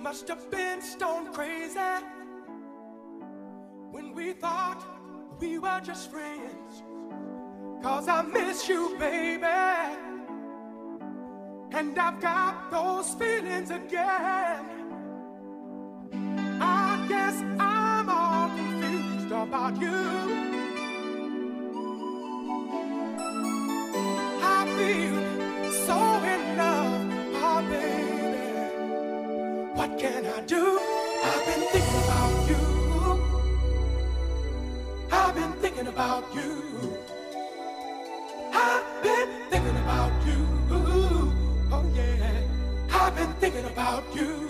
must have been stone crazy when we thought we were just friends. Cause I miss you, baby. And I've got those feelings again. I guess I'm all confused about you. about you. I've been thinking about you. Oh yeah, I've been thinking about you.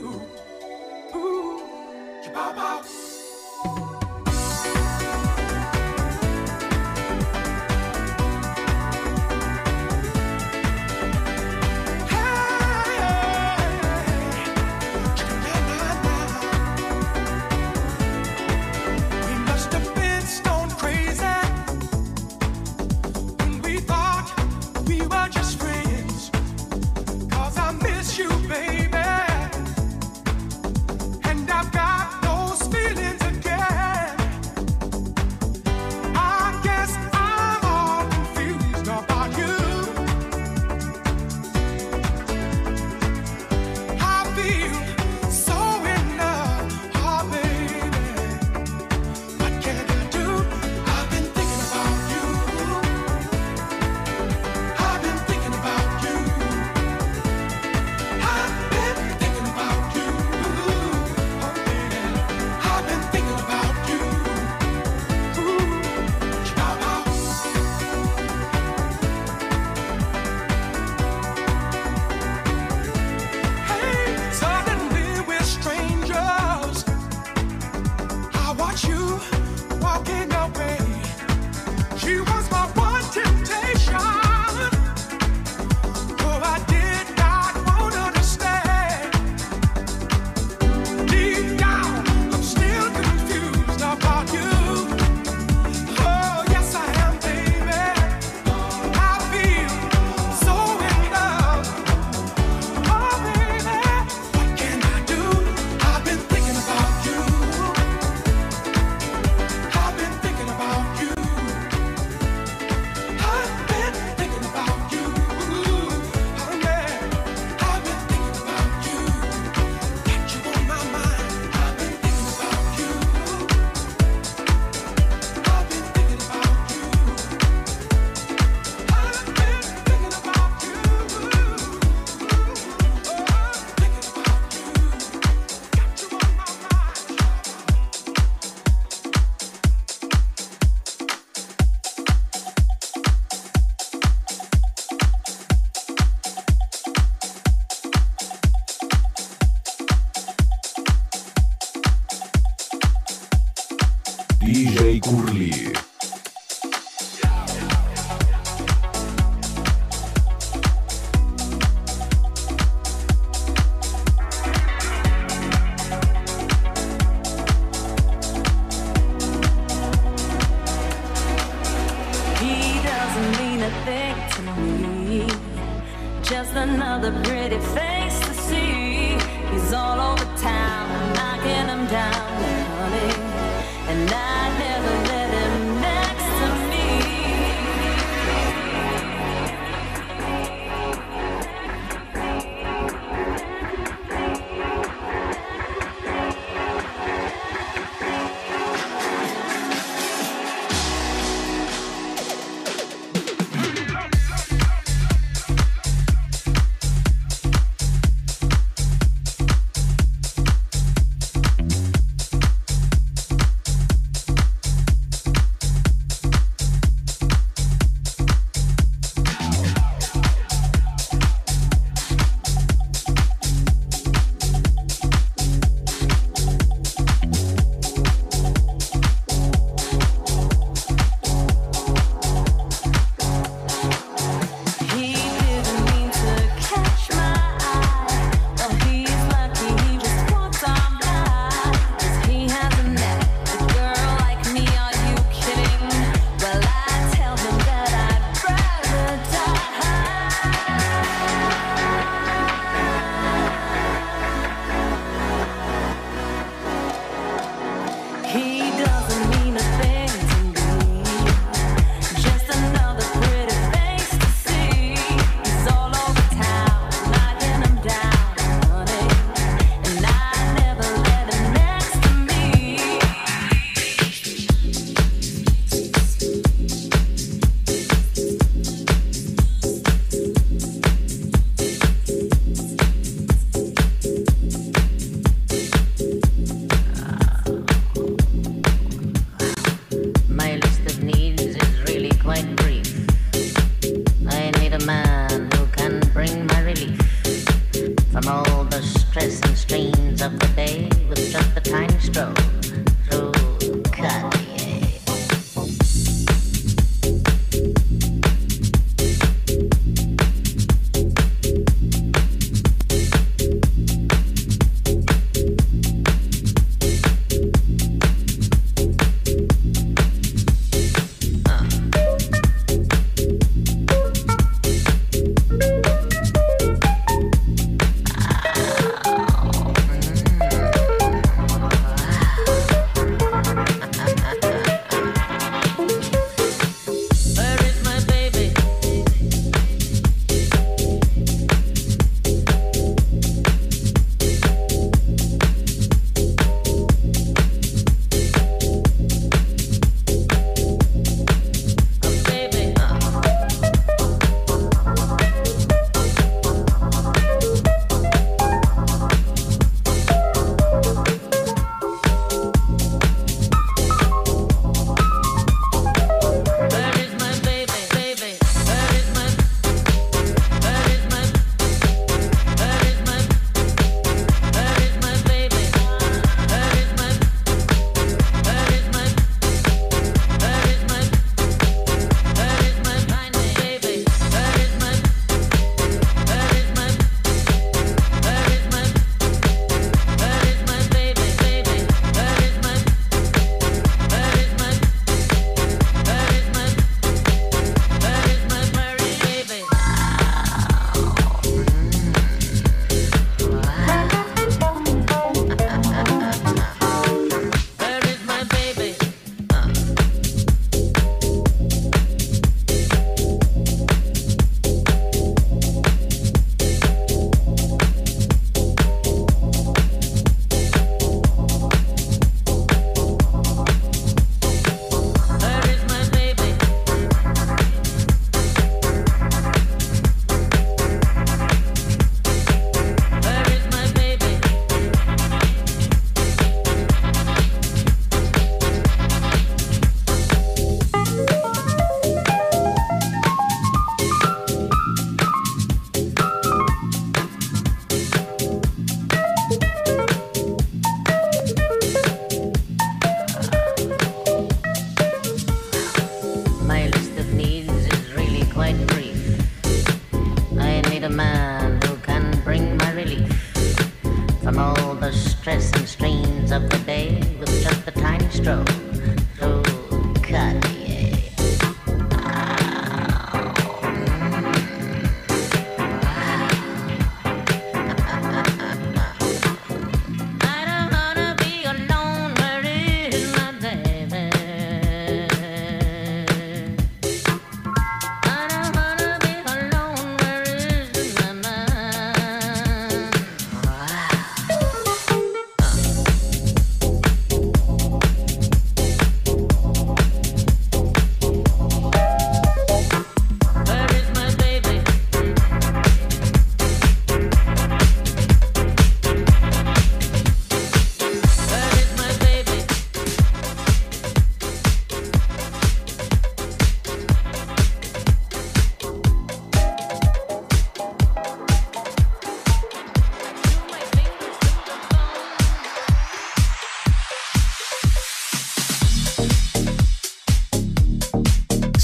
DJ Curly.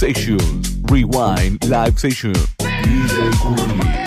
Sessions, Rewind, Live Session. DJ.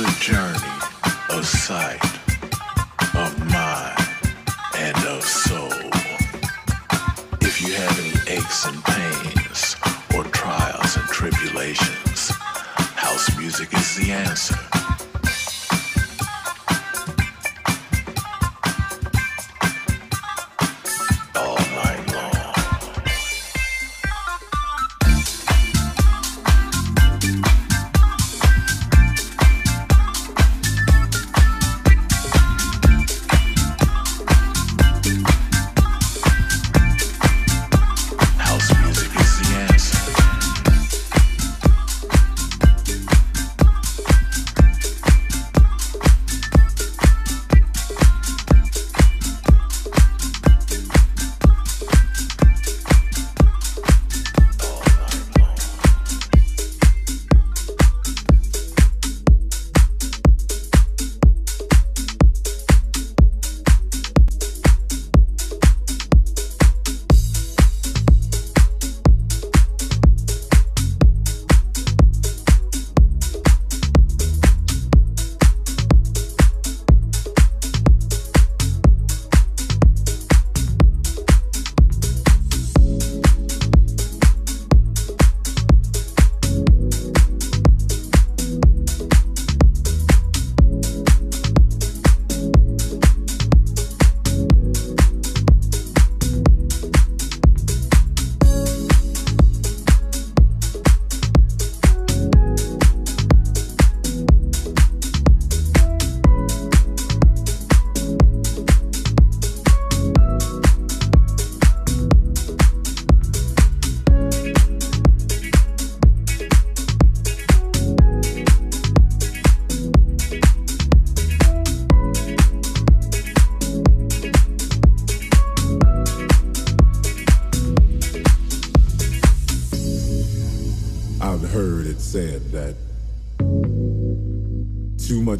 A journey a sight, of mind, and of soul. If you have any aches and pains, or trials and tribulations, house music is the answer.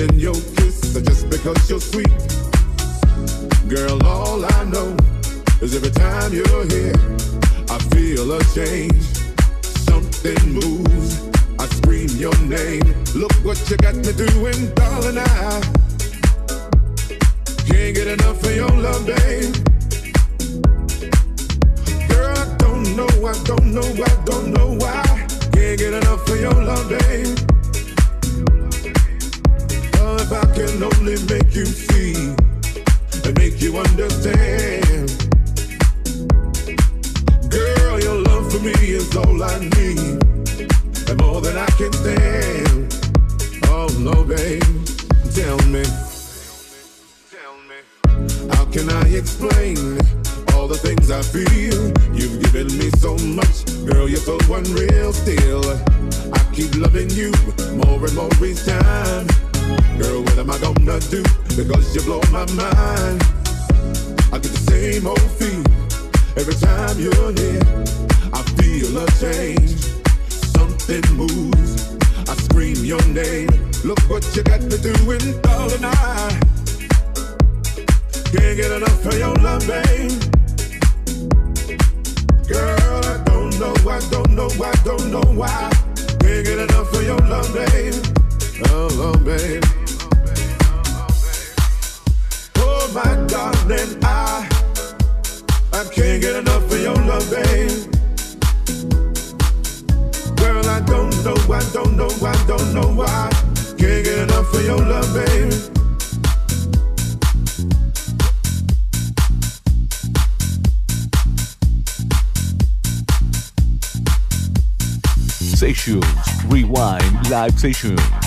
It your kiss or just because you're sweet? Girl, all I know is every time you're here, I feel a change. Something moves. I scream your name. Look what you got me doing, darling. I can't get enough of your love, babe. Girl, I don't know, I don't know, I don't know why. Can't get enough of your love, babe. I can only make you see and make you understand. Girl, your love for me is all I need, and more than I can stand. Oh no, babe, tell me, tell me, how can I explain all the things I feel? You've given me so much, girl, you're so unreal. Still, I keep loving you more and more each time. Girl, what am I gonna do? Because you blow my mind. I get the same old feel every time you're here. I feel a change. Something moves. I scream your name. Look what you got me doing, darling. I can't get enough of your love, babe. Girl, I don't know, I don't know, I don't know why. Can't get enough of your love, babe. Oh, oh, Hello. Oh, my darling, I, I can't get enough of your love, baby. Girl, I don't know, I don't know, I don't know why. Can't get enough of your love. Sessions, Rewind Live Sessions.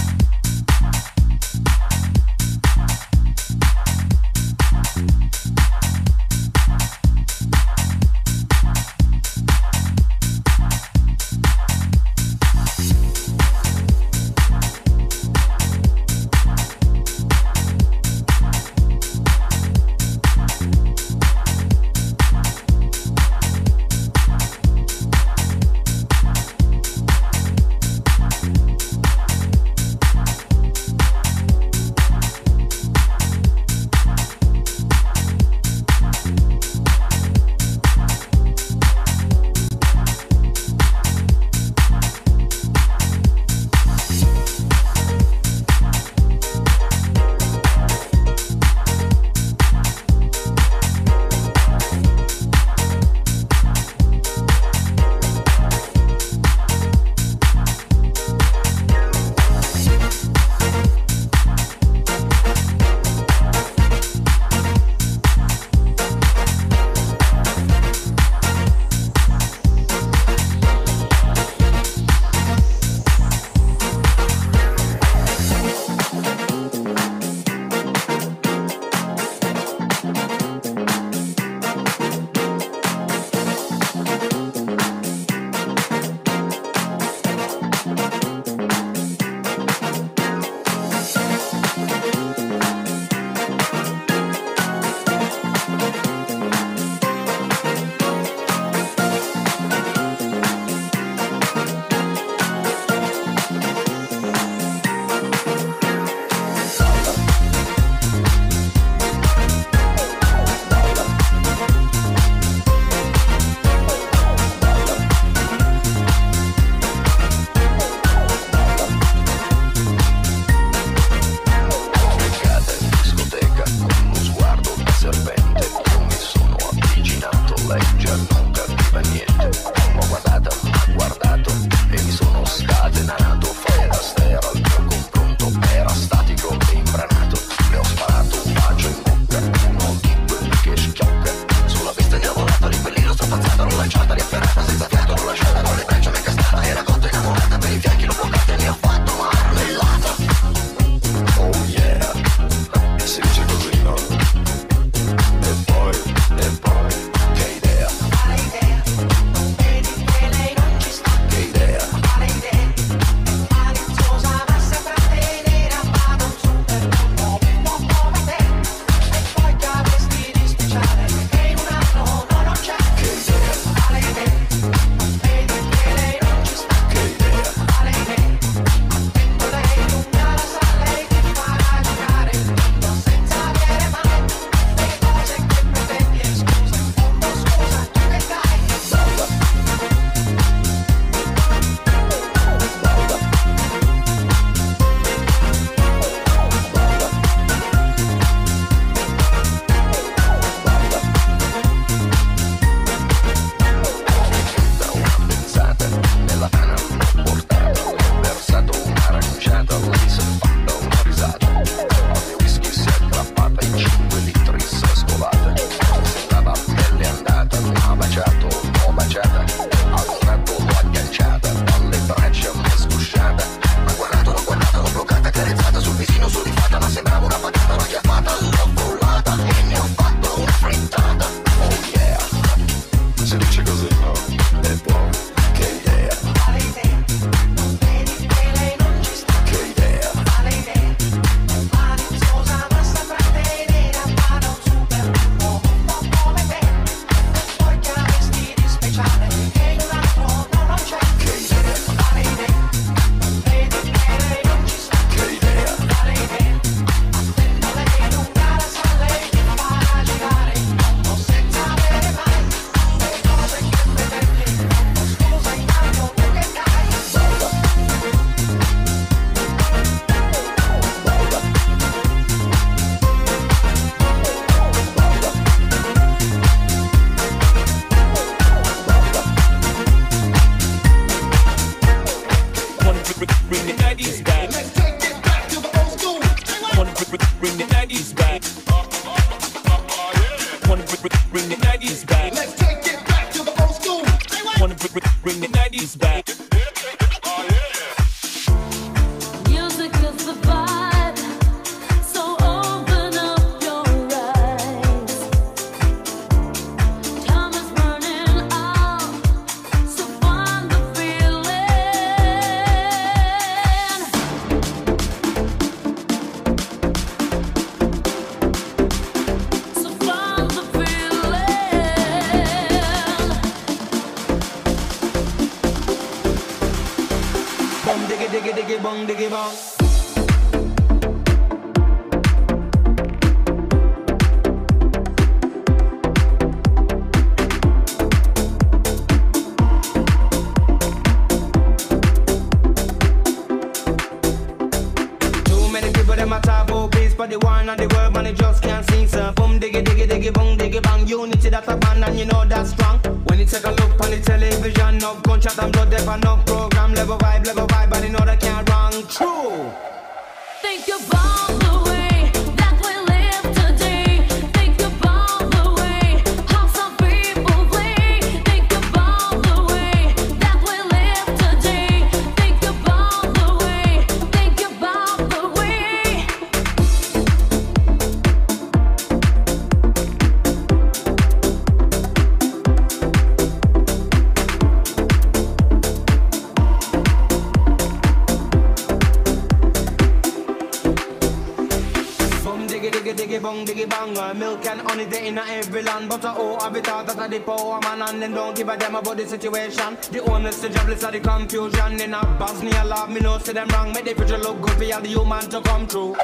about the situation. The owners, the jobless, are the confusion. In a Bosnia, love me, no, see them wrong. Make the future look good for all the human to come true.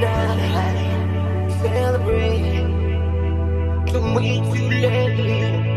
tonight. Celebrate. Can we too late?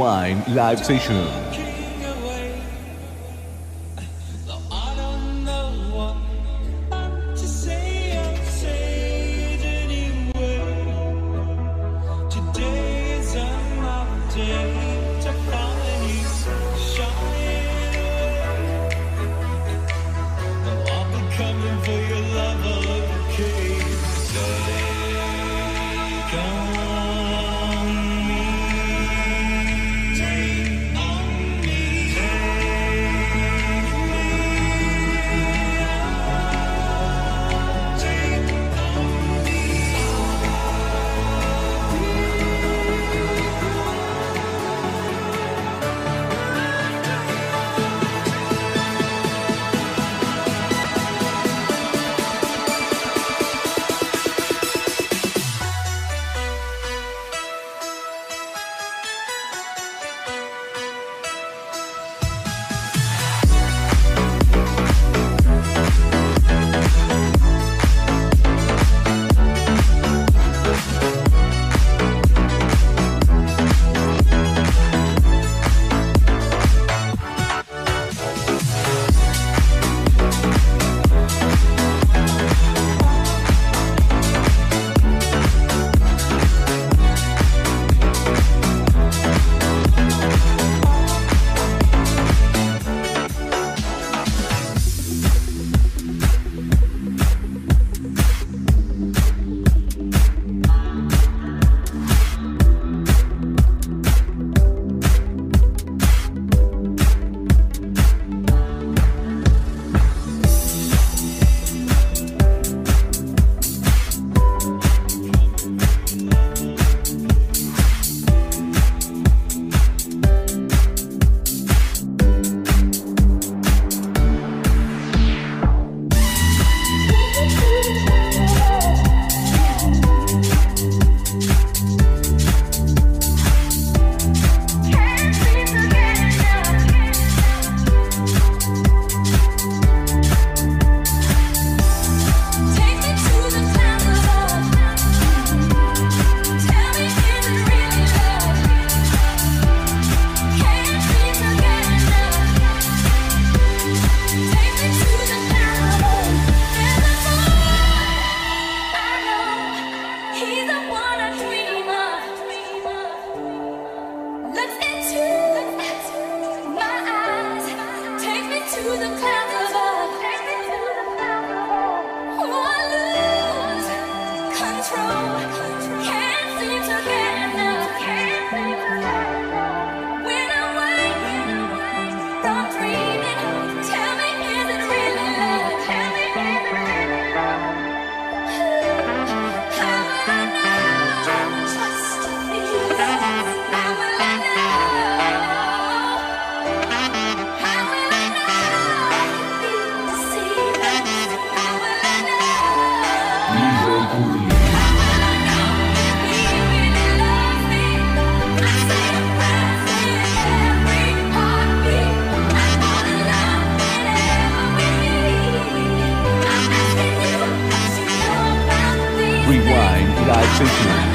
Rewind Live Session. Rewind live session.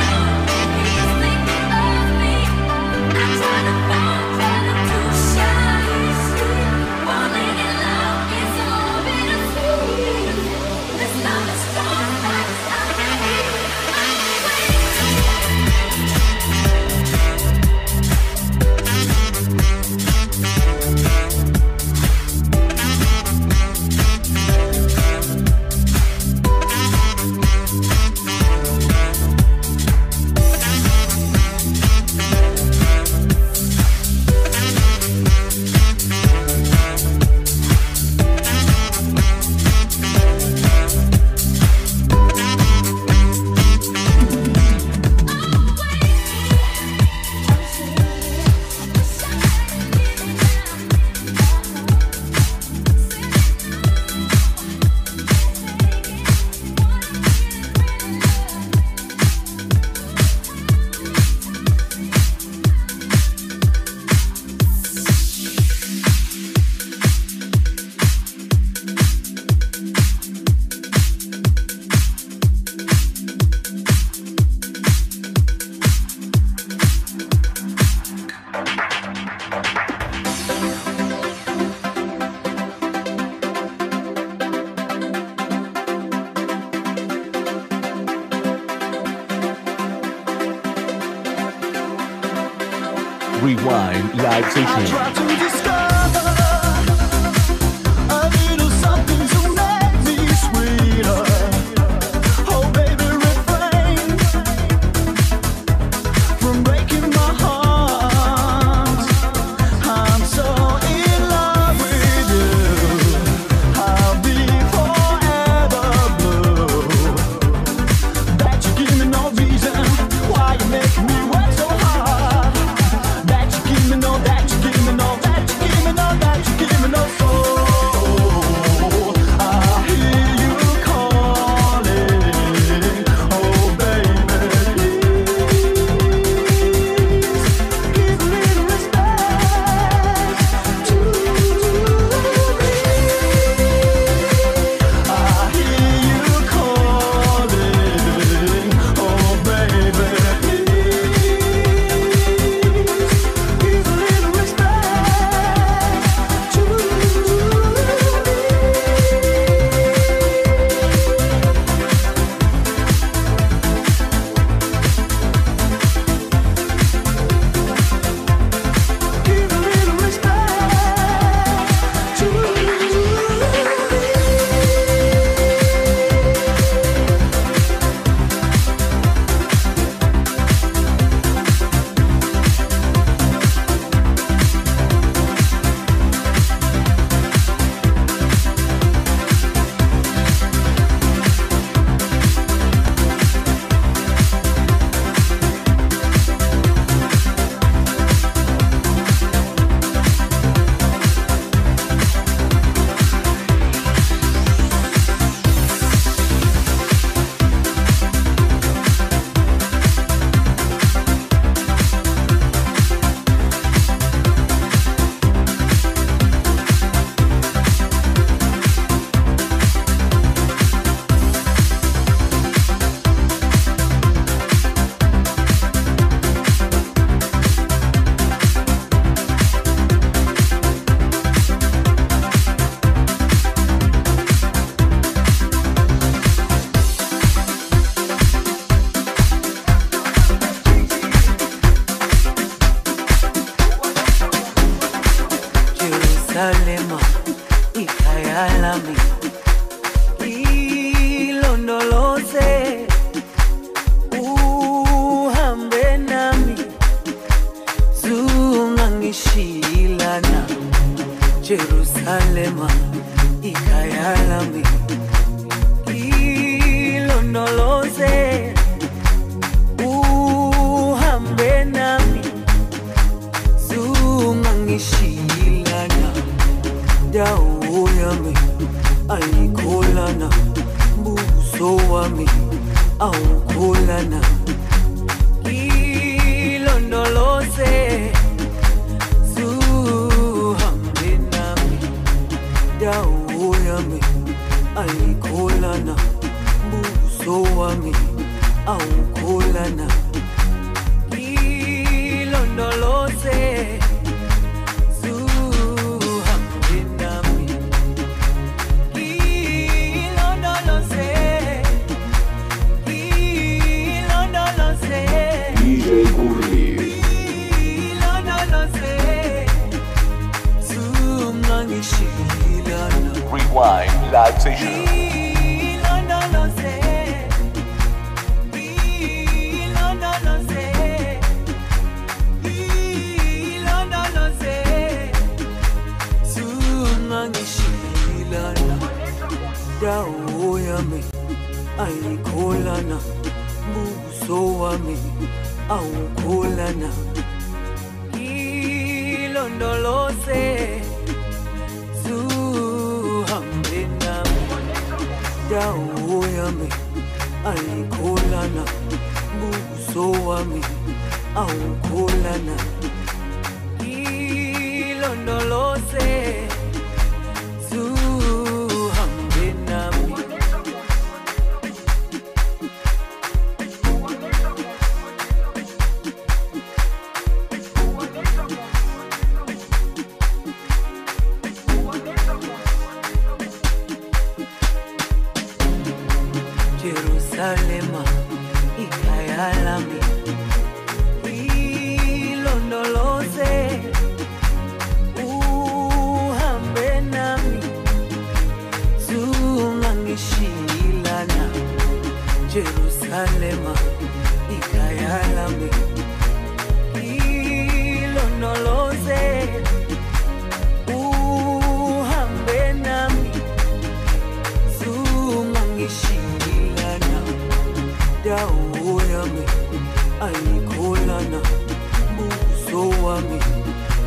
Wami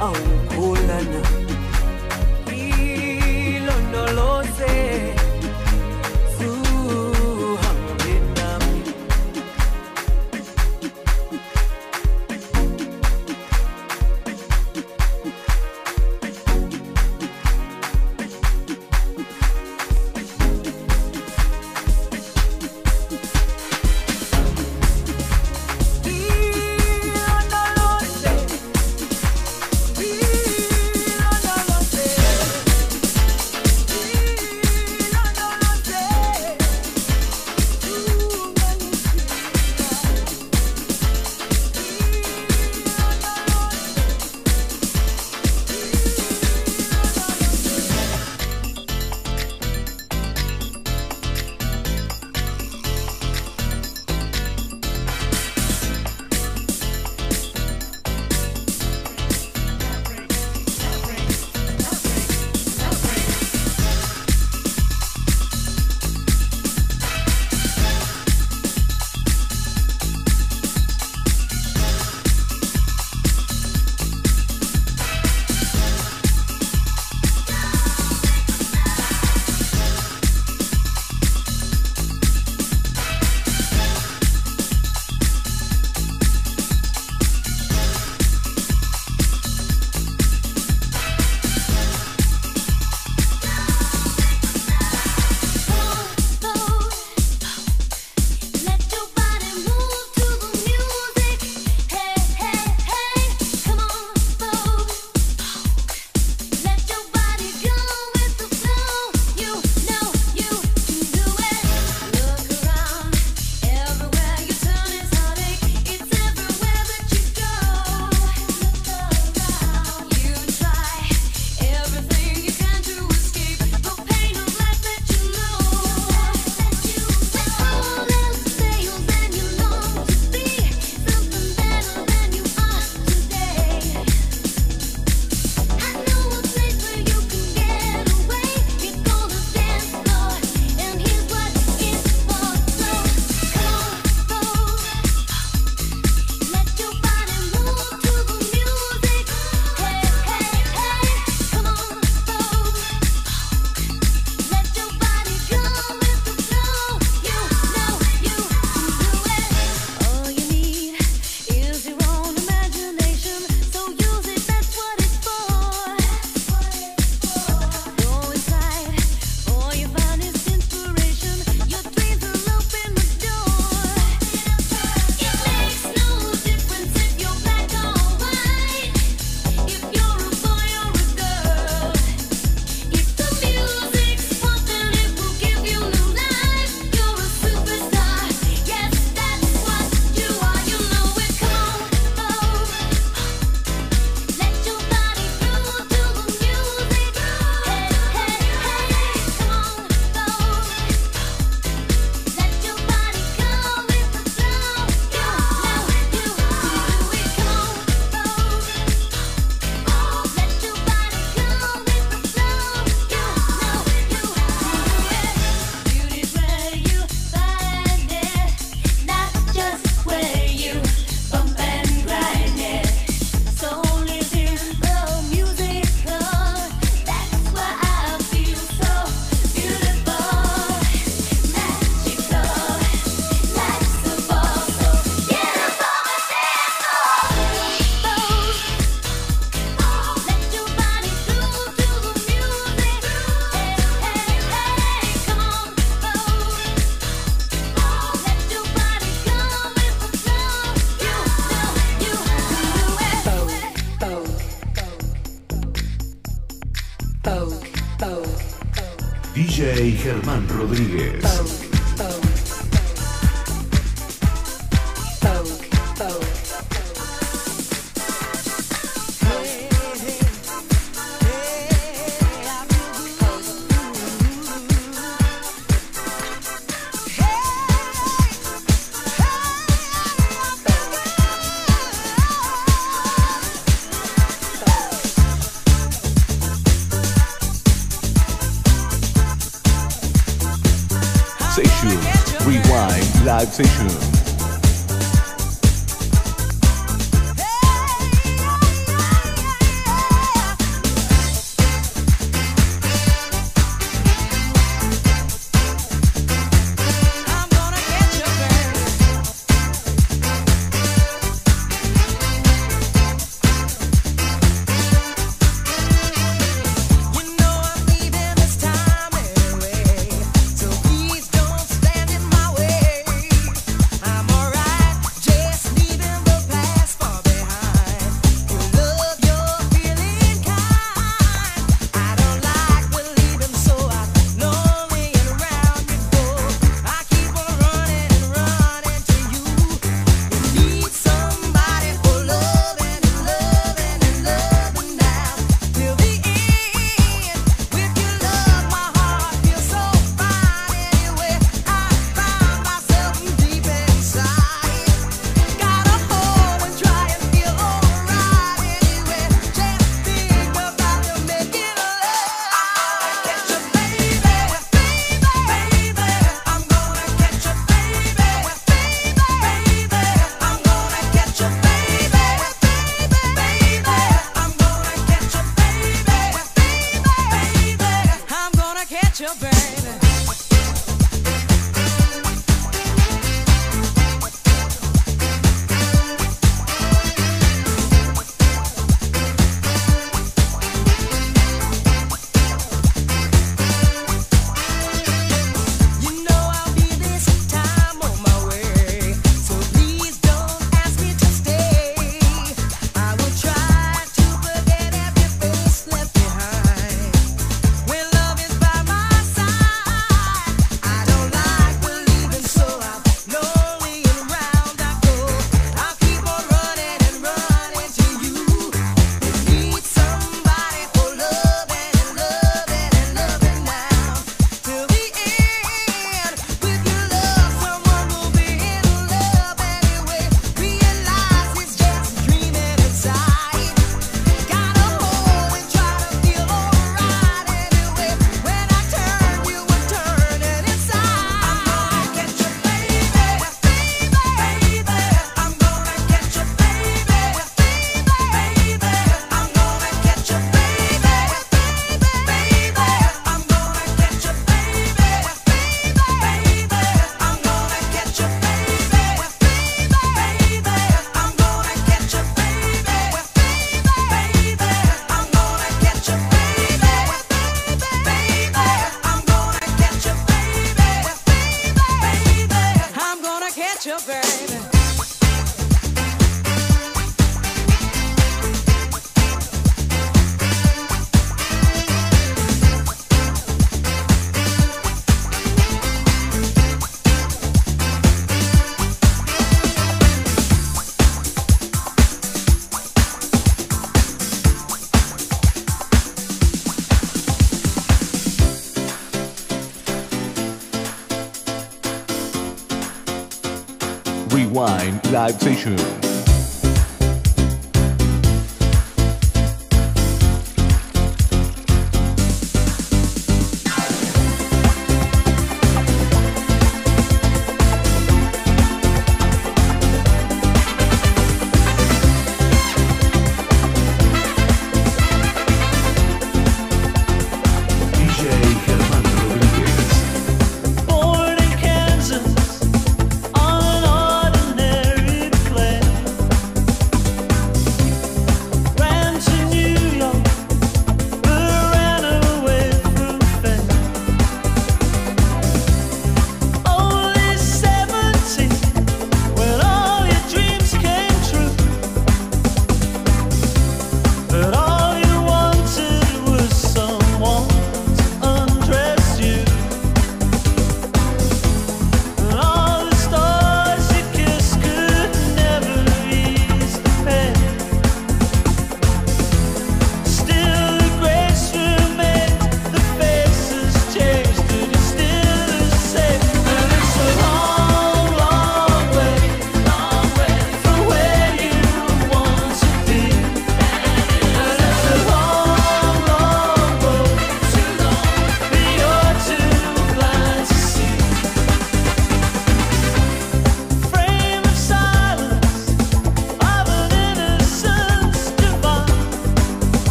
awukholana Live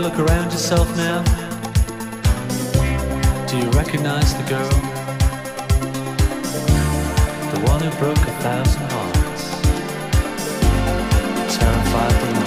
look around yourself now? Do you recognize the girl? The one who broke a thousand hearts, terrified the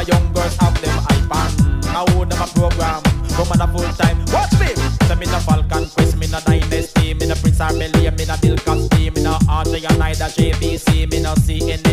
My young girls have them iPad. Now them a program, woman a full time. Watch me. Tell me the Falcon Crest, me the Dynasty, me the Prince Armelia, me the Bill Cosby, me the Andre and the JVC, me the CNN.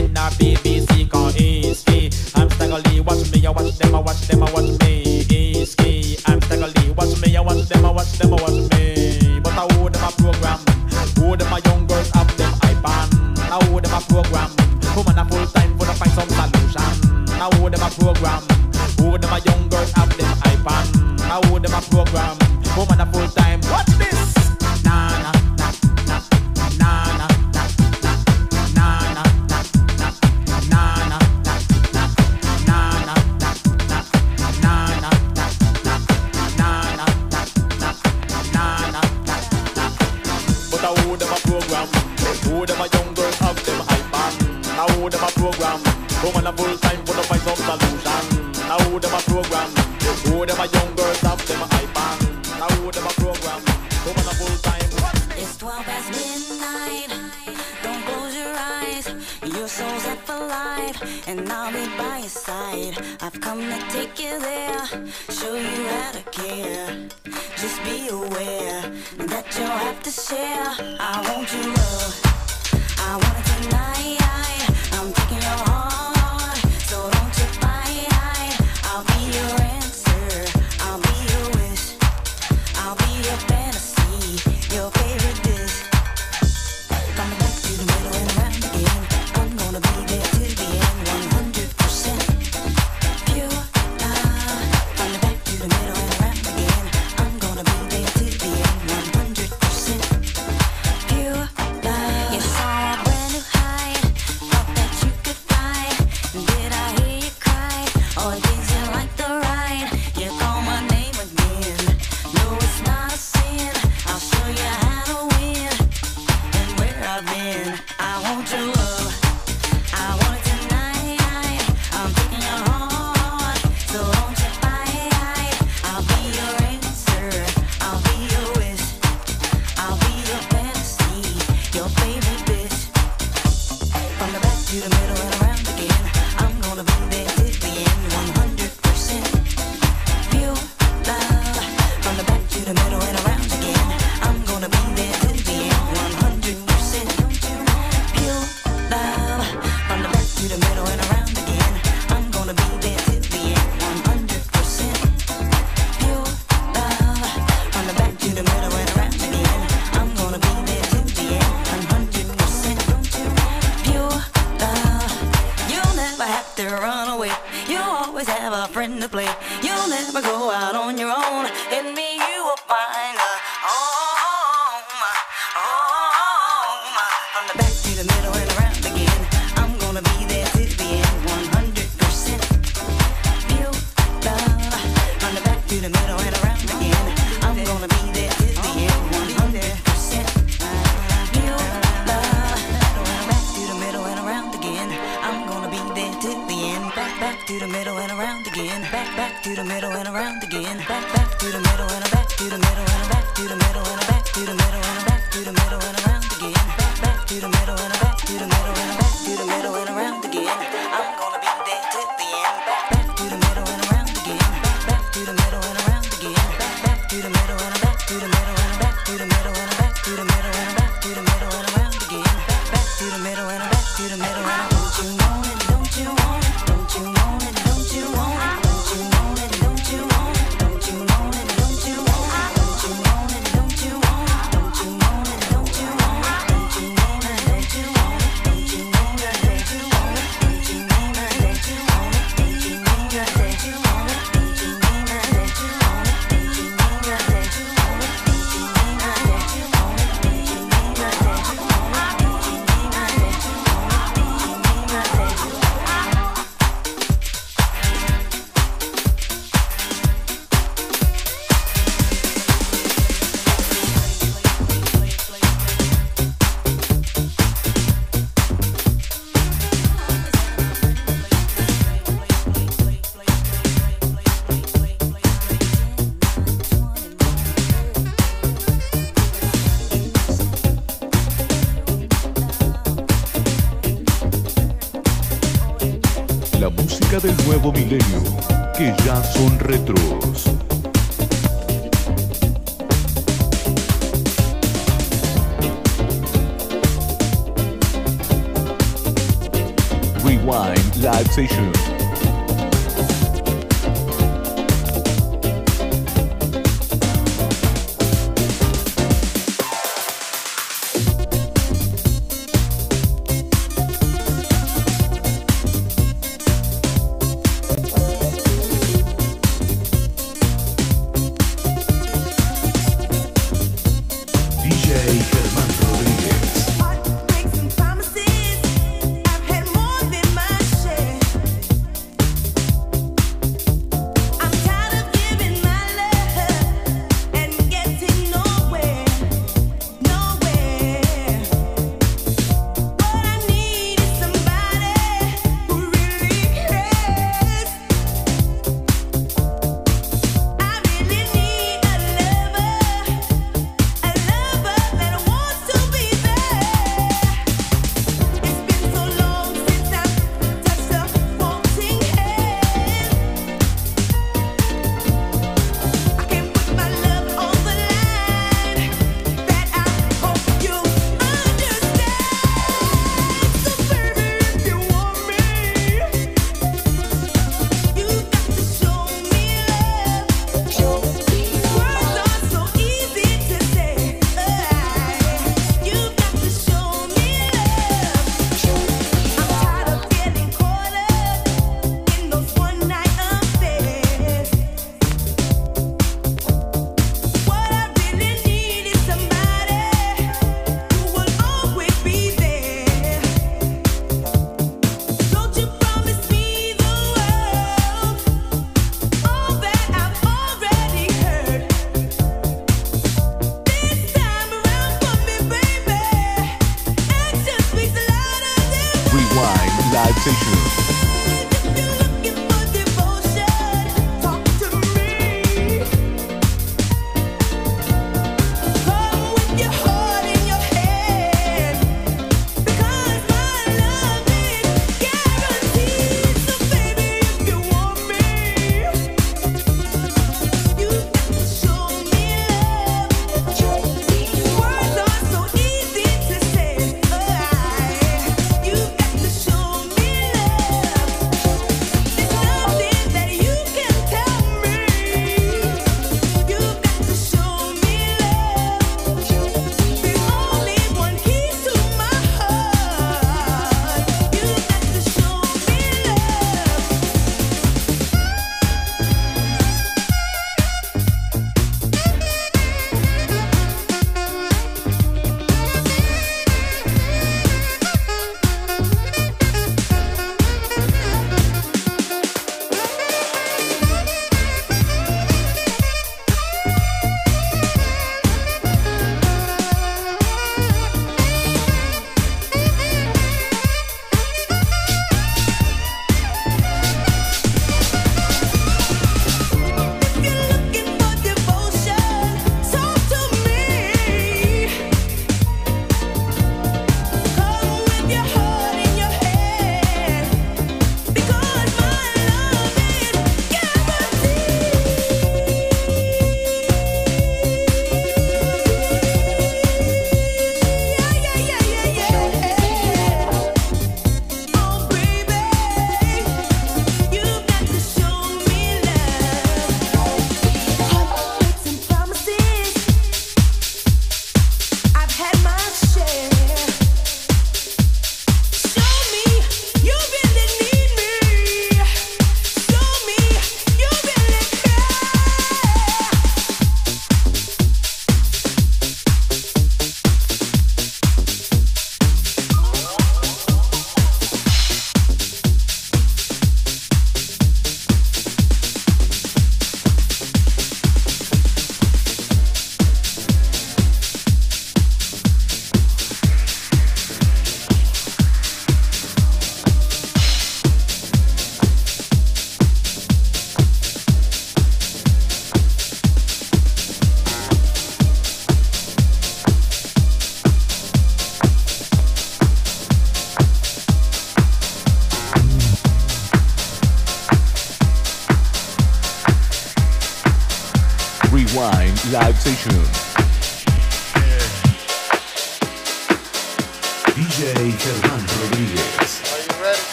I'ma take little Vibe Station.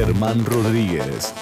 Germán Rodríguez.